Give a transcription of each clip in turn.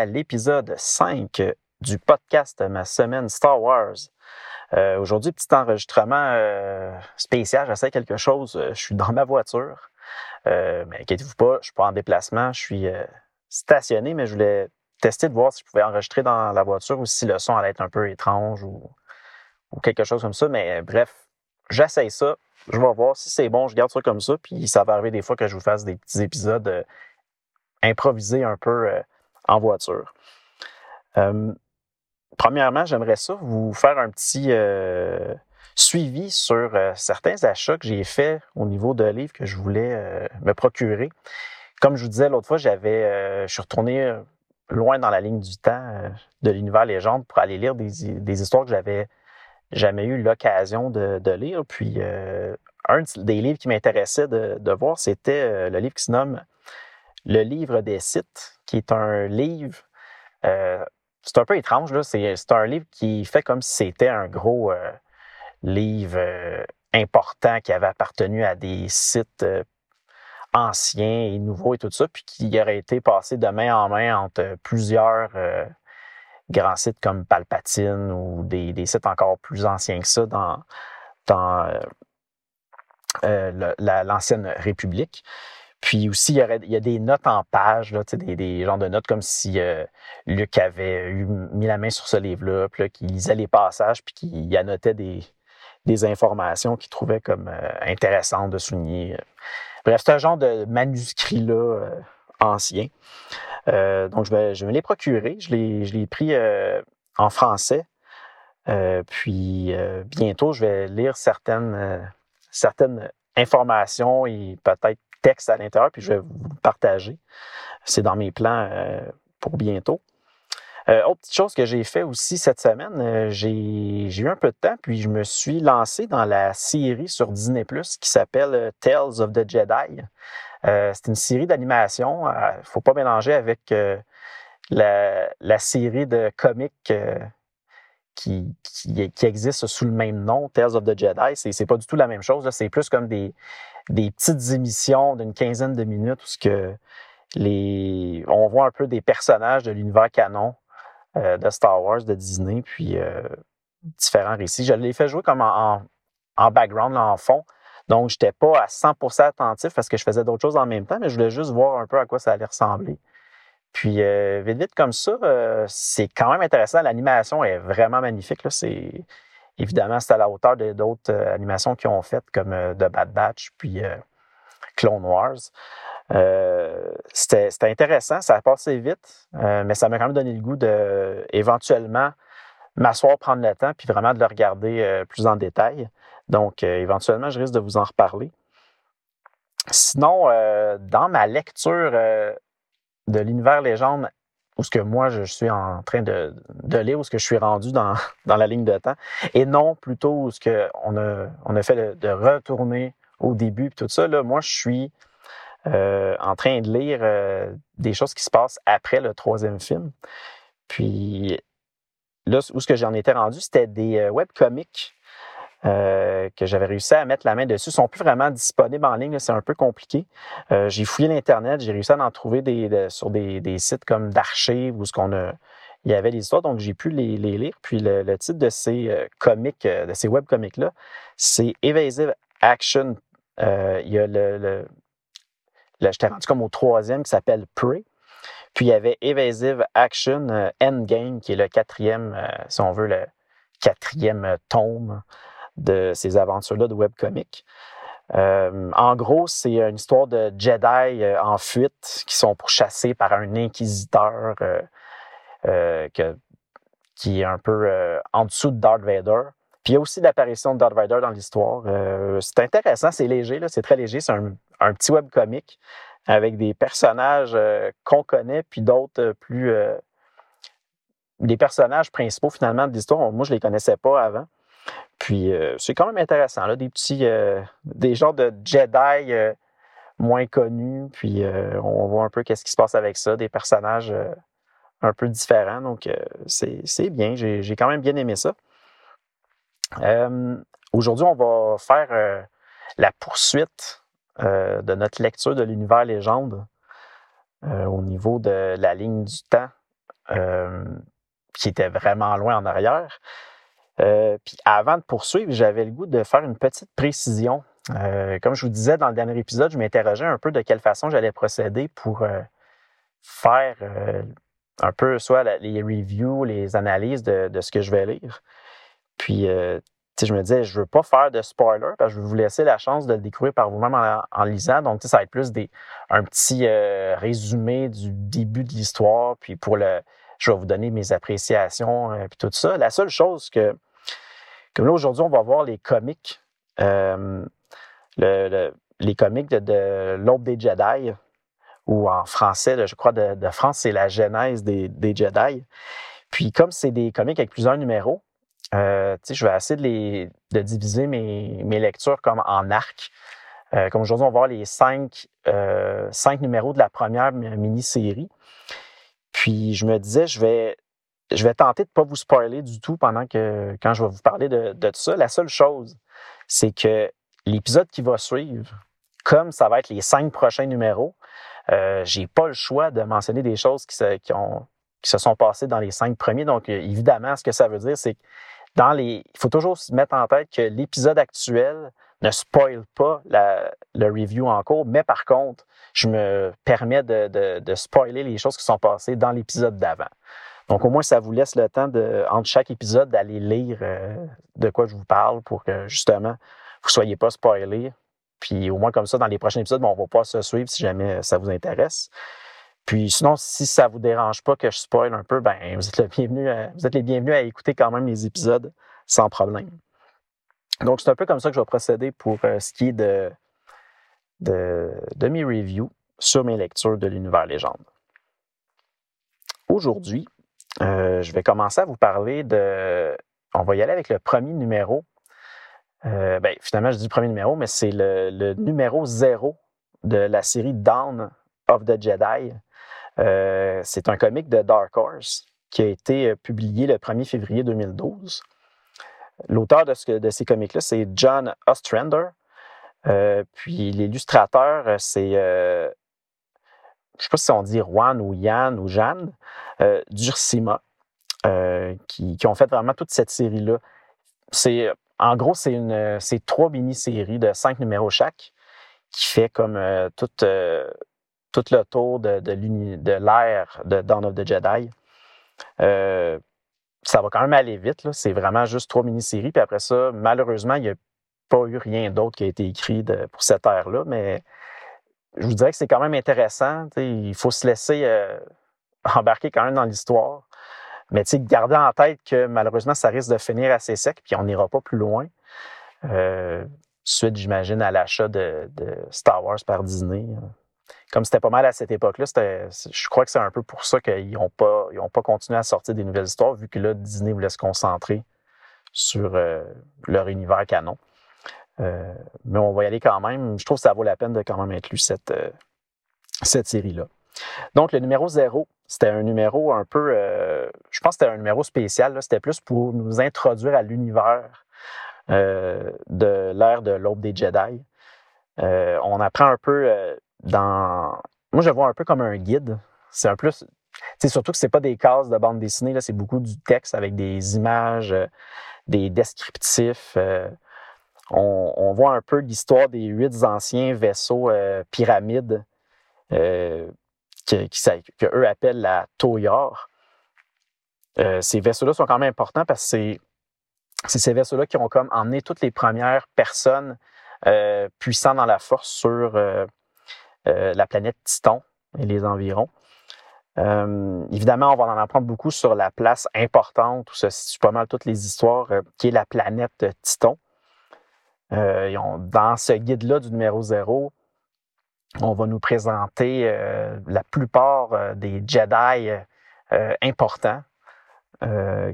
À l'épisode 5 du podcast Ma semaine Star Wars. Euh, Aujourd'hui, petit enregistrement euh, spécial, j'essaie quelque chose. Euh, je suis dans ma voiture, mais inquiétez-vous pas, je suis pas en déplacement, je suis stationné, mais je voulais tester de voir si je pouvais enregistrer dans la voiture ou si le son allait être un peu étrange ou, ou quelque chose comme ça. Mais bref, j'essaye ça, je vais voir si c'est bon, je garde ça comme ça, puis ça va arriver des fois que je vous fasse des petits épisodes improviser un peu en voiture. Premièrement, j'aimerais ça vous faire un petit euh, suivi sur euh, certains achats que j'ai faits au niveau de livres que je voulais euh, me procurer. Comme je vous disais l'autre fois, j'avais, je suis retourné loin dans la ligne du temps de l'univers légende pour aller lire des, des histoires que j'avais jamais eu l'occasion de, lire. Puis un des livres qui m'intéressait de, de voir, c'était le livre qui se nomme le livre des sites, qui est un livre, euh, c'est un peu étrange, là, c'est, un livre qui fait comme si c'était un gros euh, livre euh, important qui avait appartenu à des sites anciens et nouveaux et tout ça, puis qui aurait été passé de main en main entre plusieurs grands sites comme Palpatine ou des, des sites encore plus anciens que ça dans, dans l'ancienne République. Puis aussi, il y, aurait, il y a des notes en page, là, des, des genres de notes comme si euh, Luc avait eu, mis la main sur ce livre-là, puis là, qu'il lisait les passages, puis qu'il annotait des, des informations qu'il trouvait comme euh, intéressantes de souligner. Bref, c'est un genre de manuscrit-là euh, ancien. Euh, donc, je vais, je me les procurer. Je l'ai je l'ai pris euh, en français. Euh, puis, euh, bientôt, je vais lire certaines, euh, certaines informations et peut-être texte à l'intérieur, puis je vais vous partager. C'est dans mes plans euh, pour bientôt. Euh, autre petite chose que j'ai fait aussi cette semaine, euh, j'ai eu un peu de temps, puis je me suis lancé dans la série sur Disney Plus qui s'appelle euh, Tales of the Jedi. Euh, c'est une série d'animation. Il ne faut pas mélanger avec euh, la, la série de comics euh, qui, qui, qui existe sous le même nom, Tales of the Jedi. C'est pas du tout la même chose. C'est plus comme des, des petites émissions d'une quinzaine de minutes où ce que on voit un peu des personnages de l'univers canon euh, de Star Wars, de Disney, puis euh, différents récits. Je l'ai fait jouer comme en, background, en fond. Donc, j'étais pas à 100% attentif parce que je faisais d'autres choses en même temps, mais je voulais juste voir un peu à quoi ça allait ressembler. Puis, euh, vite, vite comme ça, c'est quand même intéressant. L'animation est vraiment magnifique. C'est, évidemment, c'est à la hauteur d'autres euh, animations qu'ils ont faites, comme euh, The Bad Batch, puis euh, Clone Wars. C'était, intéressant, ça a passé vite, mais ça m'a quand même donné le goût de éventuellement m'asseoir, prendre le temps, puis vraiment de le regarder plus en détail. Donc, éventuellement, je risque de vous en reparler. Sinon, dans ma lecture de l'univers légende, où ce que moi je suis en train de, de lire, où ce que je suis rendu dans, dans la ligne de temps, et non plutôt où ce que on a, on a fait de, de retourner au début, puis tout ça, là, moi je suis euh, en train de lire euh, des choses qui se passent après le troisième film. Puis là, où ce que j'en étais rendu, c'était des euh, webcomics euh, que j'avais réussi à mettre la main dessus. Sont plus vraiment disponibles en ligne, c'est un peu compliqué. Euh, j'ai fouillé l'Internet, j'ai réussi à en trouver des, de- sur des, des sites comme d'archives où ce qu'on a, il y avait des histoires, donc j'ai pu les, les lire. Puis le, le titre de ces euh, comics, euh, de ces webcomics-là, c'est Evasive Action. Il y a le, le, Là, j'étais rendu comme au troisième qui s'appelle Prey. Puis il y avait Evasive Action Endgame, qui est le quatrième, si on veut, le quatrième tome de ces aventures-là de webcomic. Euh, en gros, c'est une histoire de Jedi euh, en fuite qui sont pourchassés par un inquisiteur euh, euh, qui est un peu euh, en dessous de Darth Vader. Puis il y a aussi l'apparition de Darth Vader dans l'histoire. Euh, c'est intéressant, c'est léger, c'est très léger. C'est un, petit webcomic avec des personnages qu'on connaît, puis d'autres plus. des personnages principaux, finalement, de l'histoire. Moi, je les connaissais pas avant. Puis, c'est quand même intéressant, là, des petits. des genres de Jedi moins connus. Puis, on voit un peu qu'est-ce qui se passe avec ça, des personnages un peu différents. Donc, c'est bien. J'ai quand même bien aimé ça. Aujourd'hui, on va faire la poursuite euh, de notre lecture de l'univers légende euh, au niveau de la ligne du temps, euh, qui était vraiment loin en arrière. Puis avant de poursuivre, j'avais le goût de faire une petite précision. comme je vous disais dans le dernier épisode, je m'interrogeais un peu de quelle façon j'allais procéder pour faire un peu soit les reviews, les analyses de, ce que je vais lire. Puis je me disais, je veux pas faire de spoiler parce que je veux vous laisser la chance de le découvrir par vous-même en, lisant. Donc, ça va être plus des, un petit euh, résumé du début de l'histoire, puis pour le, je vais vous donner mes appréciations, et euh, tout ça. La seule chose que, comme là, aujourd'hui, on va voir les comics, euh, les comics de, l'Aube des Jedi, ou en français, je crois, de, France, c'est la genèse des, Jedi. Puis, comme c'est des comics avec plusieurs numéros, euh, je vais essayer de, de diviser mes, lectures comme en arc. Euh, comme aujourd'hui, on va voir les cinq, euh, cinq numéros de la première mini-série. Puis je me disais, je vais, je vais tenter de ne pas vous spoiler du tout pendant que quand je vais vous parler de, de ça. La seule chose, c'est que l'épisode qui va suivre, comme ça va être les cinq prochains numéros, euh, j'ai pas le choix de mentionner des choses qui se, qui, ont, qui se sont passées dans les cinq premiers. Donc, évidemment, ce que ça veut dire, c'est que dans les, il faut toujours se mettre en tête que l'épisode actuel ne spoil pas le review en cours, mais par contre, je me permets de, spoiler les choses qui sont passées dans l'épisode d'avant. Donc, au moins, ça vous laisse le temps, de, entre chaque épisode, d'aller lire euh, de quoi je vous parle pour que, justement, vous ne soyez pas spoilés. Puis, au moins, comme ça, dans les prochains épisodes, on va pas se suivre si jamais ça vous intéresse. Puis sinon, si ça vous dérange pas que je spoil un peu, ben vous êtes, le bienvenu vous êtes les bienvenus à écouter quand même les épisodes sans problème. Donc, c'est un peu comme ça que je vais procéder pour euh, ce qui est de, de, mes reviews sur mes lectures de l'univers légende. Aujourd'hui, euh, je vais commencer à vous parler de. On va y aller avec le premier numéro. Euh, ben, finalement, je dis premier numéro, mais c'est le, numéro zéro de la série Dawn of the Jedi, euh, c'est un comic de Dark Horse qui a été publié le 1er février 2012. L'auteur de, ces comics-là, c'est John Ostrander. Puis l'illustrateur, c'est, je ne sais pas si on dit Juan ou Yann ou Jeanne, Dursima, qui, ont fait vraiment toute cette série-là. C'est, en gros, c'est, une, c'est trois mini-séries de cinq numéros chaque qui fait comme toute tout le tour de, l'ère de Dawn of the Jedi. Euh, ça va quand même aller vite. C'est vraiment juste trois mini-séries. Puis après ça, malheureusement, il n'y a pas eu rien d'autre qui a été écrit pour cette ère-là. Mais je vous dirais que c'est quand même intéressant. Il faut se laisser euh, embarquer quand même dans l'histoire. Mais garder en tête que malheureusement, ça risque de finir assez sec, puis on n'ira pas plus loin. Euh, suite, j'imagine, à l'achat de, de, Star Wars par Disney comme c'était pas mal à cette époque-là, je crois que c'est un peu pour ça qu'ils n'ont pas, pas continué à sortir des nouvelles histoires, vu que là, Disney voulait se concentrer sur euh, leur univers canon. Euh, mais on va y aller quand même. Je trouve que ça vaut la peine de quand même inclure cette, euh, cette série-là. Donc, le numéro zéro, c'était un numéro un peu, je pense que c'était un numéro spécial. C'était plus pour nous introduire à l'univers de l'ère de l'aube des Jedi. on apprend un peu dans. Moi, je vois un peu comme un guide. C'est un plus. C'est surtout que c'est pas des cases de bande dessinée, c'est beaucoup du texte avec des images, euh, des descriptifs. Euh, on, voit un peu l'histoire des huit anciens vaisseaux euh, pyramides eux appellent la Toyar. ces vaisseaux-là sont quand même importants parce que c'est ces vaisseaux-là qui ont comme emmené toutes les premières personnes puissantes dans la force sur euh, la planète Titon et les environs. Euh, évidemment, on va en apprendre beaucoup sur la place importante où se situent pas mal toutes les histoires, euh, qui est la planète Titon. Dans ce guide-là du numéro zéro, on va nous présenter la plupart des Jedi importants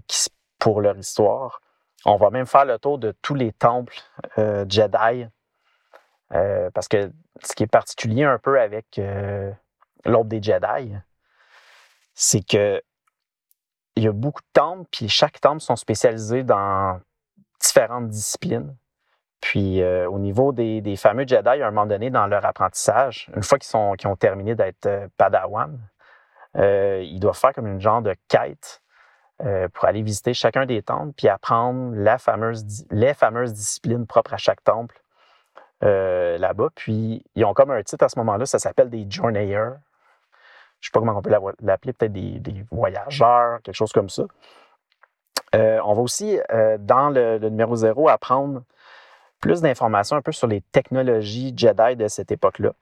qui, pour leur histoire. On va même faire le tour de tous les temples Jedi. parce que ce qui est particulier un peu avec l'ordre des Jedi, c'est que il y a beaucoup de temples, puis chaque temple sont spécialisés dans différentes disciplines. Puis euh, au niveau des, fameux Jedi, à un moment donné, dans leur apprentissage, une fois qu'ils ont terminé d'être euh, Padawan, euh, ils doivent faire comme une genre de quête pour aller visiter chacun des temples puis apprendre la fameuse, les fameuses disciplines propres à chaque temple là-bas. Puis ils ont comme un titre à ce moment-là, ça s'appelle des Journeyers je sais pas comment on peut l'appeler, peut-être des, voyageurs, quelque chose comme ça. On va aussi, dans le, numéro zéro, apprendre plus d'informations un peu sur les technologies Jedi de cette époque-là.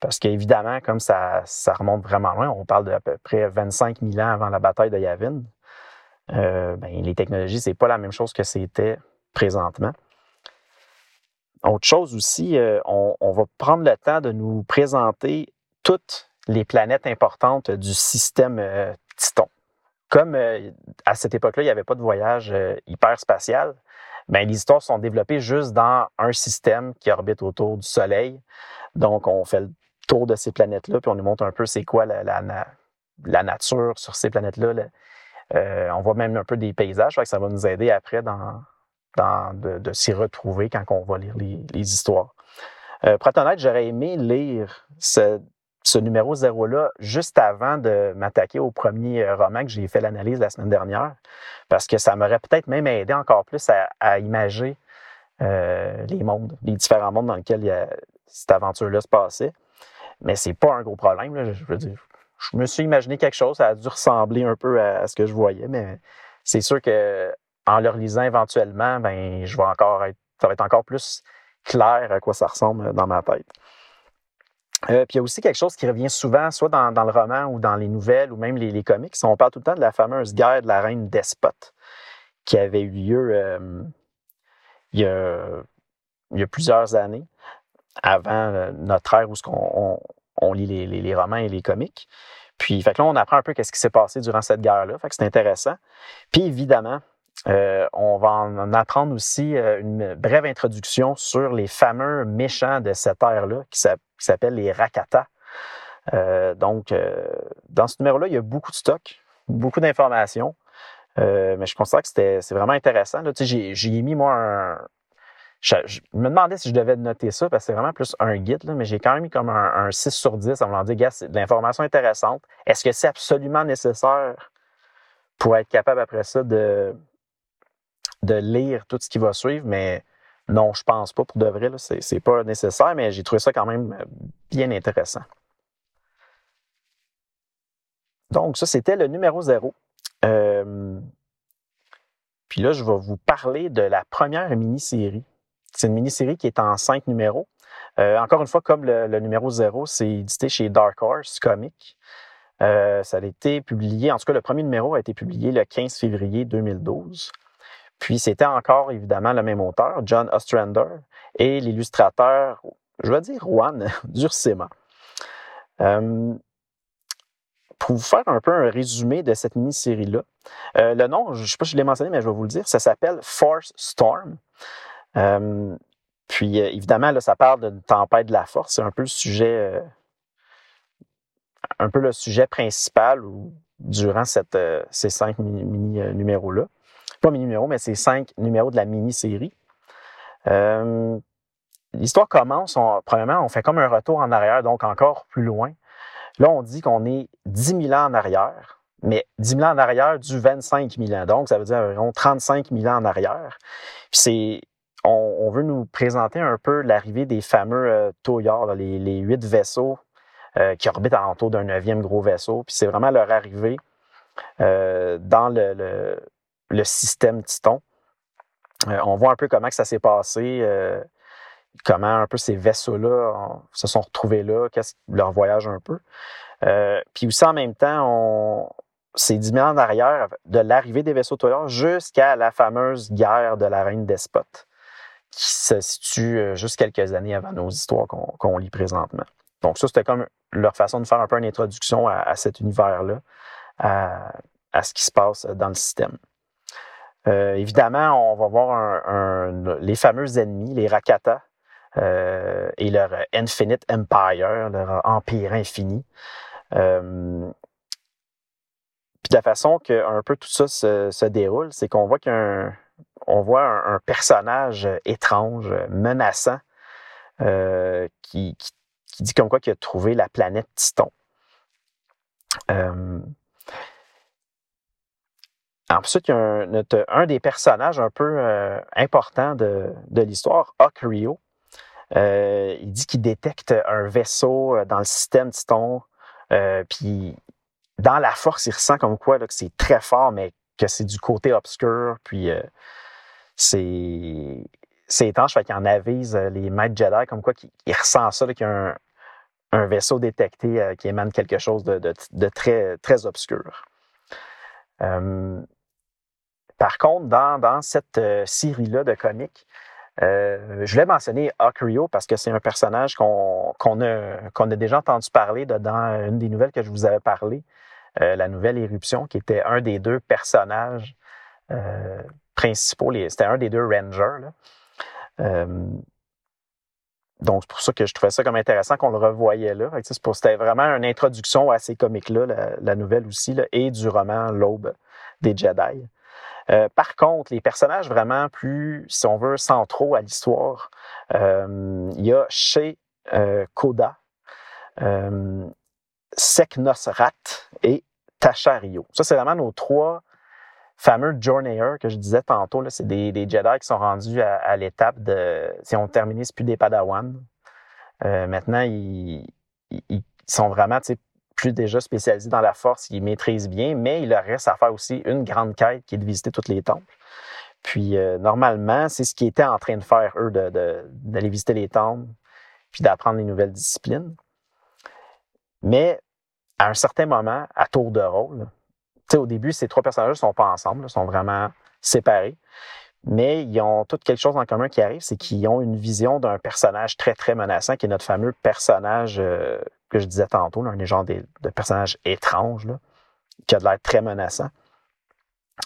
Parce qu'évidemment, comme ça, ça remonte vraiment loin, on parle d'à peu près 25 000 ans avant la bataille de Yavin, euh, ben, les technologies, c'est pas la même chose que c'était présentement. Autre chose aussi, on, on, va prendre le temps de nous présenter toutes les planètes importantes du système euh, Titon. Comme euh, à cette époque-là, il n'y avait pas de voyage euh, hyperspatial, ben, les histoires sont développées juste dans un système qui orbite autour du Soleil. Donc, on fait le tour de ces planètes-là, puis on nous montre un peu c'est quoi la, la, nature sur ces planètes-là. on voit même un peu des paysages, ça va nous aider après dans, dans de, s'y retrouver quand on va lire les, histoires. Euh, pour être honnête, j'aurais aimé lire ce, ce numéro zéro-là juste avant de m'attaquer au premier euh, roman que j'ai fait l'analyse la semaine dernière, parce que ça m'aurait peut-être même aidé encore plus à, à imager euh, les mondes, les différents mondes dans lesquels cette aventure-là se passait. Mais c'est pas un gros problème. je veux dire, je me suis imaginé quelque chose, ça a dû ressembler un peu à, ce que je voyais, mais c'est sûr que en le relisant éventuellement, ben, je vais encore être, ça va être encore plus clair à quoi ça ressemble dans ma tête. Euh, puis il y a aussi quelque chose qui revient souvent, soit dans, le roman ou dans les nouvelles ou même les, comics. On parle tout le temps de la fameuse guerre de la reine despote qui avait eu lieu euh, il, y a, plusieurs années, avant euh, notre ère où on, lit les, romans et les comics. Puis fait que là, on apprend un peu qu'est-ce qui s'est passé durant cette guerre-là. C'est intéressant. Puis évidemment, on va en apprendre aussi une brève introduction sur les fameux méchants de cette ère-là qui s'appellent qui s'appelle les Rakata. Euh, donc, euh, dans ce numéro-là, il y a beaucoup de stock, beaucoup d'informations. Euh, mais je considère que c'est vraiment intéressant. Là. Tu j'ai, mis, moi, un. Je, me demandais si je devais noter ça, parce que c'est vraiment plus un guide, mais j'ai quand même mis comme un, 6 sur 10 en me disant, gars, c'est de l'information intéressante. Est-ce que c'est absolument nécessaire pour être capable après ça de, de lire tout ce qui va suivre? Mais non, je pense pas pour de vrai. C'est, pas nécessaire, mais j'ai trouvé ça quand même euh, bien intéressant. Donc, ça, c'était le numéro zéro. Euh, puis là, je vais vous parler de la première mini-série. C'est une mini-série qui est en cinq numéros. Euh, encore une fois, comme le, numéro zéro, c'est édité chez Dark Horse Comics. ça a été publié, en tout cas, le premier numéro a été publié le 15 février 2012. Puis c'était encore évidemment le même auteur, John Ostrander, et l'illustrateur, je vais dire Juan Dursema. Euh, pour vous faire un peu un résumé de cette mini-série-là, euh, le nom, je ne sais pas si je l'ai mentionné, mais je vais vous le dire, ça s'appelle Force Storm. Euh, puis évidemment, là, ça parle d'une tempête de la force. C'est un peu le sujet, un peu le sujet principal durant ces cinq mini-numéros-là pas mini-numéro, mais c'est cinq numéros de la mini-série. Euh, l'histoire commence, premièrement, on fait comme un retour en arrière, donc encore plus loin. Là, on dit qu'on est 10 000 ans en arrière, mais 10 000 ans en arrière du 25 000 ans. Donc, ça veut dire environ 35 000 ans en arrière. Puis c'est, on, veut nous présenter un peu l'arrivée des fameux euh, les, huit vaisseaux euh, qui orbitent autour d'un neuvième gros vaisseau. Puis c'est vraiment leur arrivée euh, dans le système Titon. Euh, on voit un peu comment que ça s'est passé, euh, comment un peu ces vaisseaux-là se sont retrouvés là, qu'est-ce leur voyage un peu. Euh, puis aussi en même temps, on, c'est 10 000 ans en arrière de l'arrivée des vaisseaux Toyota jusqu'à la fameuse guerre de la reine despote, qui se situe juste quelques années avant nos histoires qu'on lit présentement. donc ça, c'était comme leur façon de faire un peu une introduction à, cet univers-là, à, ce qui se passe dans le système. Euh, évidemment, on va voir les fameux ennemis, les Rakata, euh, et leur Infinite Empire, leur empire infini. Euh, puis de la façon que un peu tout ça se, déroule, c'est qu'on voit qu'un on voit un, personnage étrange, menaçant, qui, dit comme quoi qu'il a trouvé la planète Titon. Ensuite, il y a un, des personnages un peu euh, importants de, l'histoire, Hawk Rio. Euh, il dit qu'il détecte un vaisseau euh, dans le système Titon. puis dans la force, il ressent comme quoi que c'est très fort, mais que c'est du côté obscur. Puis c'est c'est étanche, fait qu'il en avise les maîtres Jedi comme quoi qu'il ressent ça, qu'il y a un, vaisseau détecté qui émane quelque chose de, très, très obscur. Par contre, dans, cette euh, série-là de comics, euh, je voulais mentionner Rio parce que c'est un personnage qu'on a, qu'on a déjà entendu parler dans une des nouvelles que je vous avais parlé, euh, la nouvelle Éruption, qui était un des deux personnages principaux. C'était un des deux Rangers. donc, c'est pour ça que je trouvais ça comme intéressant qu'on le revoyait là. C'était vraiment une introduction à ces comics-là, la, nouvelle aussi, et du roman L'Aube des Jedi. Euh, par contre, les personnages vraiment plus, si on veut, centraux à l'histoire, euh, il y a chez euh, Koda, Seknos Rat et Tasha Rio. Ça, c'est vraiment nos trois fameux Journeyers que je disais tantôt. C'est des, des, Jedi qui sont rendus à, l'étape de... Si on termine, c'est plus des Padawan. maintenant, ils, ils, sont vraiment plus déjà spécialisés dans la force, ils maîtrisent bien, mais il leur reste à faire aussi une grande quête qui est de visiter toutes les temples. Puis euh, normalement, c'est ce qu'ils étaient en train de faire, eux, d'aller visiter les temples, puis d'apprendre les nouvelles disciplines. Mais à un certain moment, à tour de rôle, au début, ces trois personnages ne sont pas ensemble, sont vraiment séparés. Mais ils ont toutes quelque chose en commun qui arrive, c'est qu'ils ont une vision d'un personnage très, très menaçant, qui est notre fameux personnage euh, que je disais tantôt, un des genres de, personnages étranges, qui a de l'air très menaçant.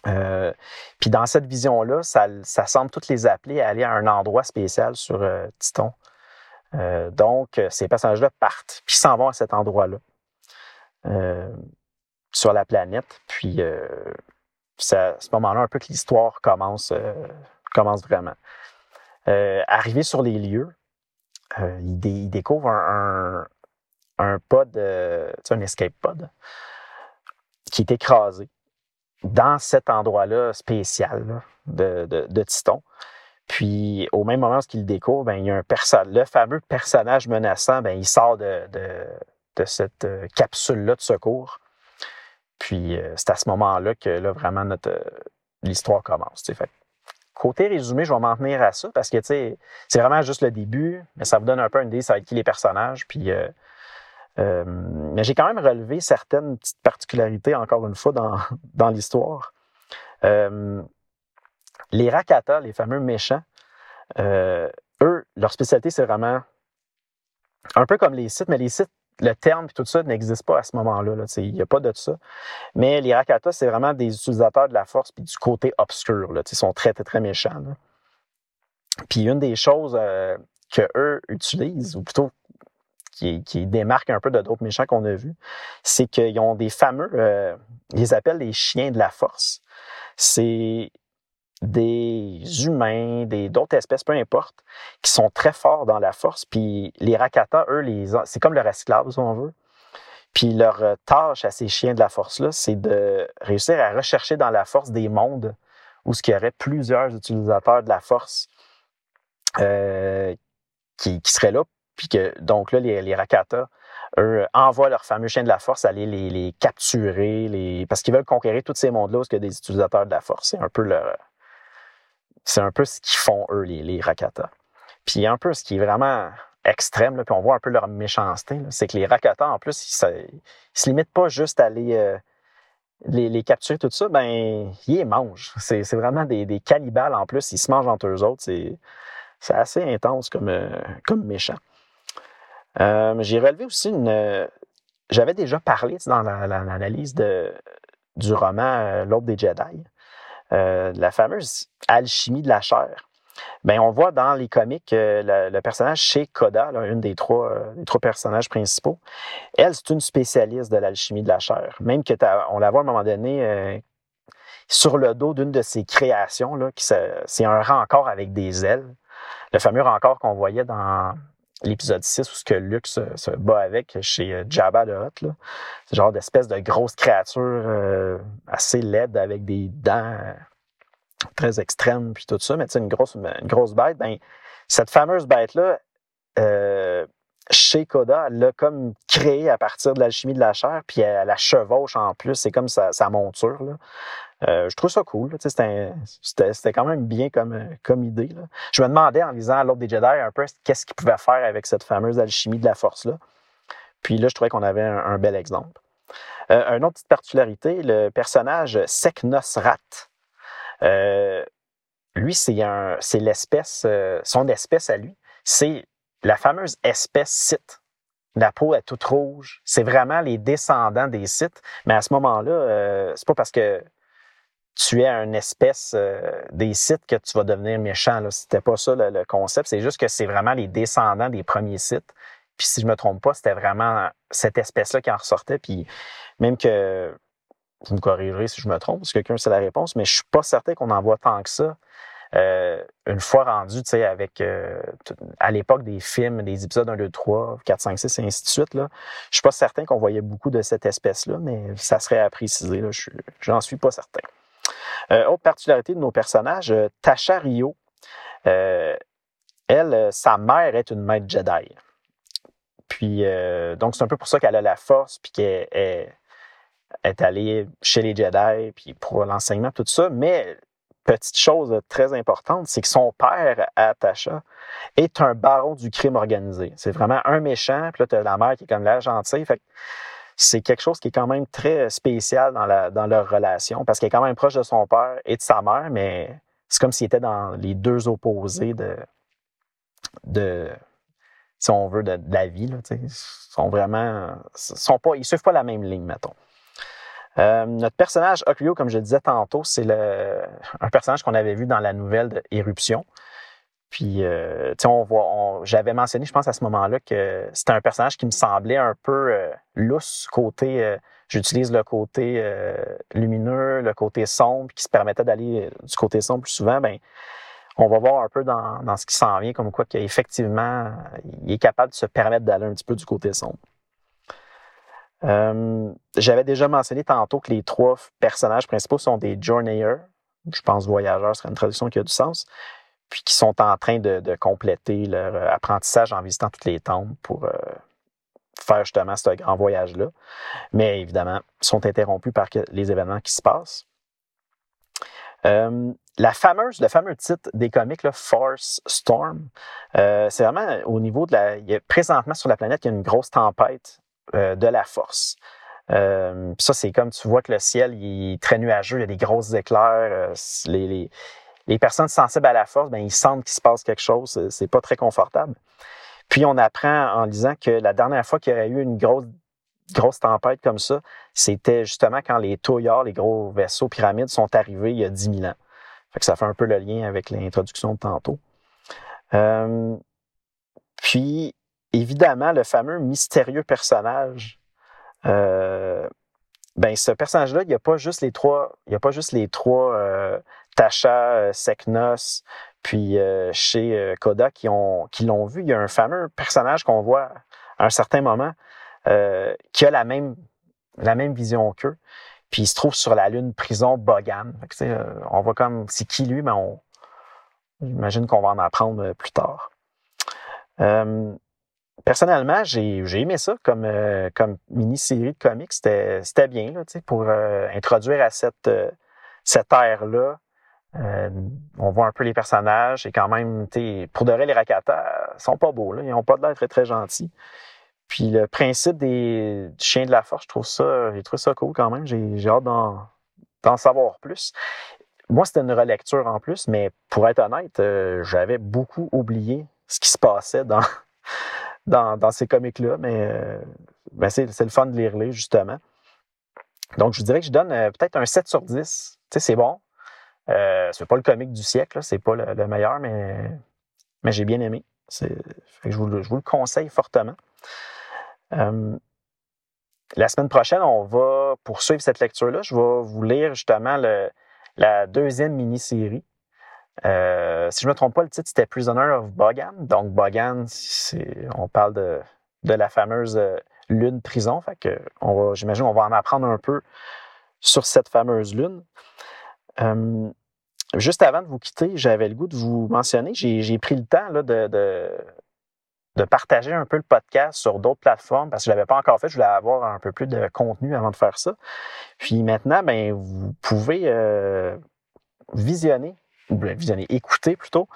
Euh, puis dans cette vision-là, ça, semble toutes les appeler à aller à un endroit spécial sur euh, Titon. Donc, ces personnages-là partent, puis s'en vont à cet endroit-là, sur la planète. Puis, c'est à ce moment-là un peu que l'histoire commence, commence vraiment. arrivé sur les lieux, il, découvre un, un pod, euh, un escape pod, qui est écrasé dans cet endroit-là spécial de, de, Titon. Puis, au même moment qu'il le découvre, ben, il y a un le fameux personnage menaçant, ben, il sort de, de, cette euh, capsule-là de secours. Puis, euh, c'est à ce moment-là que là, vraiment notre l'histoire commence. Fait. Côté résumé, je vais m'en tenir à ça parce que c'est vraiment juste le début, mais ça vous donne un peu une idée, ça va qui les personnages. Puis, euh, mais j'ai quand même relevé certaines petites particularités, encore une fois, dans, dans l'histoire. Euh, les Rakata, les fameux méchants, euh, eux, leur spécialité, c'est vraiment un peu comme les sites, mais les sites, le terme et tout ça n'existe pas à ce moment-là. il n'y a pas de ça. Mais les Rakata, c'est vraiment des utilisateurs de la force puis du côté obscur. Là, ils sont très, très, très méchants. Puis une des choses que eux utilisent, ou plutôt qui, qui démarque un peu de d'autres méchants qu'on a vus, c'est qu'ils ont des fameux, euh, ils les appellent les chiens de la force. C'est des humains, des d'autres espèces, peu importe, qui sont très forts dans la force. Puis les Rakata, eux, les, c'est comme leur esclave, si on veut. Puis leur euh, tâche à ces chiens de la force-là, c'est de réussir à rechercher dans la force des mondes où ce qu'il y aurait plusieurs utilisateurs de la force euh, qui, qui, seraient là puis que, donc là, les, Rakata, eux, envoient leurs fameux chiens de la force aller les, capturer, les, parce qu'ils veulent conquérir tous ces mondes-là où il y a des utilisateurs de la force. C'est un peu leur, c'est un peu ce qu'ils font, eux, les, les Rakata. Puis un peu ce qui est vraiment extrême, là, puis on voit un peu leur méchanceté, c'est que les Rakata, en plus, ils, ne se limitent pas juste à euh, les, capturer, tout ça, ben, ils les mangent. C'est, vraiment des, cannibales en plus, ils se mangent entre eux autres. C'est, assez intense comme, euh, méchant. J'ai relevé aussi une. J'avais déjà parlé dans l'analyse du roman L'Aube des Jedi, la fameuse alchimie de la chair. Bien, on voit dans les comics le, personnage chez Koda, une des trois, trois personnages principaux, elle, c'est une spécialiste de l'alchimie de la chair. Même que on la voit à un moment donné sur le dos d'une de ses créations, là, qui c'est un rencor avec des ailes. Le fameux rencor qu'on voyait dans l'épisode 6 où ce que Luke se, bat avec chez euh, Jabba the Hutt. C'est genre d'espèce de grosse créature euh, assez laide avec des dents euh, très extrêmes puis tout ça, mais tu sais, une grosse, une grosse bête. Ben, cette fameuse bête-là, chez Koda, elle l'a comme créée à partir de l'alchimie de la chair, puis elle, la chevauche en plus. C'est comme sa, sa monture. Là. Euh, je trouve ça cool. C'était quand même bien comme, comme idée. Là. Je me demandais en lisant L'Ordre des Jedi un peu qu'est-ce qu'ils pouvaient faire avec cette fameuse alchimie de la force-là. Puis là, je trouvais qu'on avait un, bel exemple. Euh, une autre petite particularité, le personnage Seknos Rat. Euh, lui, c'est l'espèce, euh, son espèce à lui, c'est la fameuse espèce Sith. La peau est toute rouge. C'est vraiment les descendants des Sith. Mais à ce moment-là, euh, c'est pas parce que tu es un espèce euh, des sites que tu vas devenir méchant. C'était pas ça le, concept. C'est juste que c'est vraiment les descendants des premiers sites. Puis si je me trompe pas, c'était vraiment cette espèce-là qui en ressortait. Puis même que vous me corrigerez si je me trompe, si quelqu'un sait la réponse, mais je suis pas certain qu'on en voit tant que ça. Euh, une fois rendu, tu sais, avec euh, à l'époque des films, des épisodes 1, 2, 3, 4, 5, 6 et ainsi de suite, là, je suis pas certain qu'on voyait beaucoup de cette espèce-là, mais ça serait à préciser. Là, je j'en suis pas certain. Euh, autre particularité de nos personnages, euh, Tasha Rio, euh, elle, sa mère est une maître Jedi. Puis, donc, c'est un peu pour ça qu'elle a la force, puis qu'elle est, allée chez les Jedi, puis pour l'enseignement, tout ça. Mais, petite chose très importante, c'est que son père, Tasha, est un baron du crime organisé. C'est vraiment un méchant, puis là, tu as la mère qui est comme la gentille. Fait c'est quelque chose qui est quand même très spécial dans, la, dans leur relation parce qu'elle est quand même proche de son père et de sa mère, mais c'est comme s'ils étaient dans les deux opposés de, de si on veut, de, la vie. Là, ils sont vraiment. Sont pas, ils suivent pas la même ligne, mettons. Euh, notre personnage, Oculio, comme je disais tantôt, c'est un personnage qu'on avait vu dans la nouvelle de Éruption. Puis, euh, tu sais, on voit, j'avais mentionné, je pense à ce moment-là, que c'était un personnage qui me semblait un peu euh, lousse, côté, euh, j'utilise le côté euh, lumineux, le côté sombre, qui se permettait d'aller du côté sombre plus souvent. Ben, on va voir un peu dans, dans ce qui s'en vient, comme quoi qu'effectivement, il est capable de se permettre d'aller un petit peu du côté sombre. J'avais déjà mentionné tantôt que les trois personnages principaux sont des journeyers. Je pense voyageurs serait une traduction qui a du sens puis qui sont en train de, compléter leur euh, apprentissage en visitant toutes les tombes pour euh, faire justement ce grand voyage-là. Mais évidemment, sont interrompus par les événements qui se passent. Euh, la fameuse, le fameux titre des comics, Force Storm, c'est vraiment au niveau de la. Il y a, présentement sur la planète, il y a une grosse tempête de la force. ça, c'est comme tu vois que le ciel il est très nuageux, il y a des grosses éclairs, les, les personnes sensibles à la force, ben, ils sentent qu'il se passe quelque chose. C'est pas très confortable. Puis on apprend en lisant que la dernière fois qu'il y aurait eu une grosse, grosse tempête comme ça, c'était justement quand les touillards, les gros vaisseaux pyramides, sont arrivés il y a 10 000 ans. Fait que ça fait un peu le lien avec l'introduction de tantôt. Euh, puis, évidemment, le fameux mystérieux personnage. Euh, ben, ce personnage-là, il n'y a pas juste les trois, il y a pas juste les trois euh, Tasha, euh, Seknos, puis euh, chez euh, Koda qui ont qui l'ont vu. Il y a un fameux personnage qu'on voit à un certain moment qui a la même la même vision qu'eux. Puis il se trouve sur la lune prison Bogan. on voit comme c'est qui lui, mais on j'imagine qu'on va en apprendre plus tard. personnellement, j'ai aimé ça comme, comme mini-série de comics. C'était bien là, pour introduire à cette, cette ère-là euh, on voit un peu les personnages et quand même, pour de vrai, les Rakata sont pas beaux. Là. Ils n'ont pas de l'air très, très gentils. Puis le principe des chiens de la force, je trouve ça, j'ai trouvé ça cool quand même. J'ai hâte d'en savoir plus. Moi, c'était une relecture en plus, mais pour être honnête, euh, j'avais beaucoup oublié ce qui se passait dans, dans, ces comics-là, mais ben, c'est le fun de les relire, justement. Donc, je vous dirais que je donne peut-être un 7 sur 10. Tu sais, c'est bon. Euh, c'est pas le comique du siècle, c'est pas le, meilleur, mais, mais j'ai bien aimé. je, vous, le conseille fortement. Euh, la semaine prochaine, on va poursuivre cette lecture-là. Je vais vous lire justement la deuxième mini-série. Euh, si je ne me trompe pas, le titre c'était Prisoner of Bogan. Donc Bogan, on parle de, la fameuse euh, lune prison. J'imagine qu'on va en apprendre un peu sur cette fameuse lune. Juste avant de vous quitter, j'avais le goût de vous mentionner, j'ai pris le temps de, de, partager un peu le podcast sur d'autres plateformes parce que je ne l'avais pas encore fait. Je voulais avoir un peu plus de contenu avant de faire ça. Puis maintenant, ben, vous pouvez euh, visionner, ou visionner, écouter plutôt,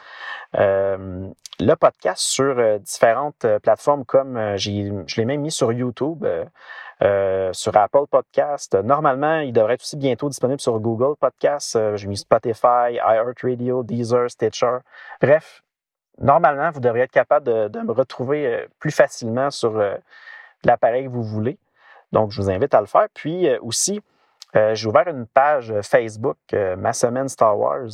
euh, le podcast sur euh, différentes plateformes comme je l'ai même mis sur YouTube. Euh, sur Apple Podcast. Normalement, il devrait être aussi bientôt disponible sur Google Podcast. Euh, j'ai mis Spotify, iHeartRadio, Deezer, Stitcher. Bref, normalement, vous devriez être capable de, me retrouver euh, plus facilement sur l'appareil que vous voulez. Donc, je vous invite à le faire. Puis aussi, j'ai ouvert une page Facebook, Ma Semaine Star Wars.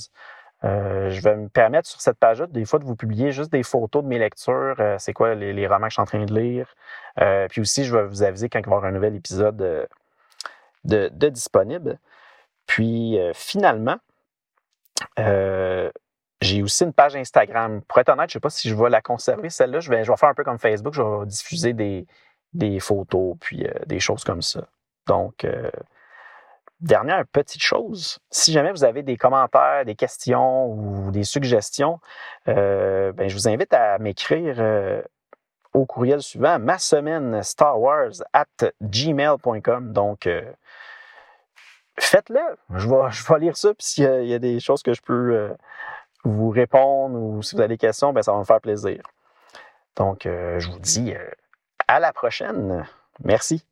Euh, je vais me permettre sur cette page-là, des fois, de vous publier juste des photos de mes lectures. Euh, c'est quoi les, romans que je suis en train de lire. Euh, puis aussi, je vais vous aviser quand il va y avoir un nouvel épisode de, disponible. Puis finalement, j'ai aussi une page Instagram. Pour être honnête, je ne sais pas si je vais la conserver, celle-là. Je vais, je vais faire un peu comme Facebook. Je vais diffuser des, des photos, puis des choses comme ça. Donc, Dernière petite chose, si jamais vous avez des commentaires, des questions ou des suggestions, euh, ben, je vous invite à m'écrire euh, au courriel suivant, ma semaine Star Wars at gmail.com. Donc, euh, faites-le. Je vais, je vais lire ça, puis s'il y, a des choses que je peux vous répondre ou si vous avez des questions, ben, ça va me faire plaisir. Donc, je vous dis à la prochaine. Merci.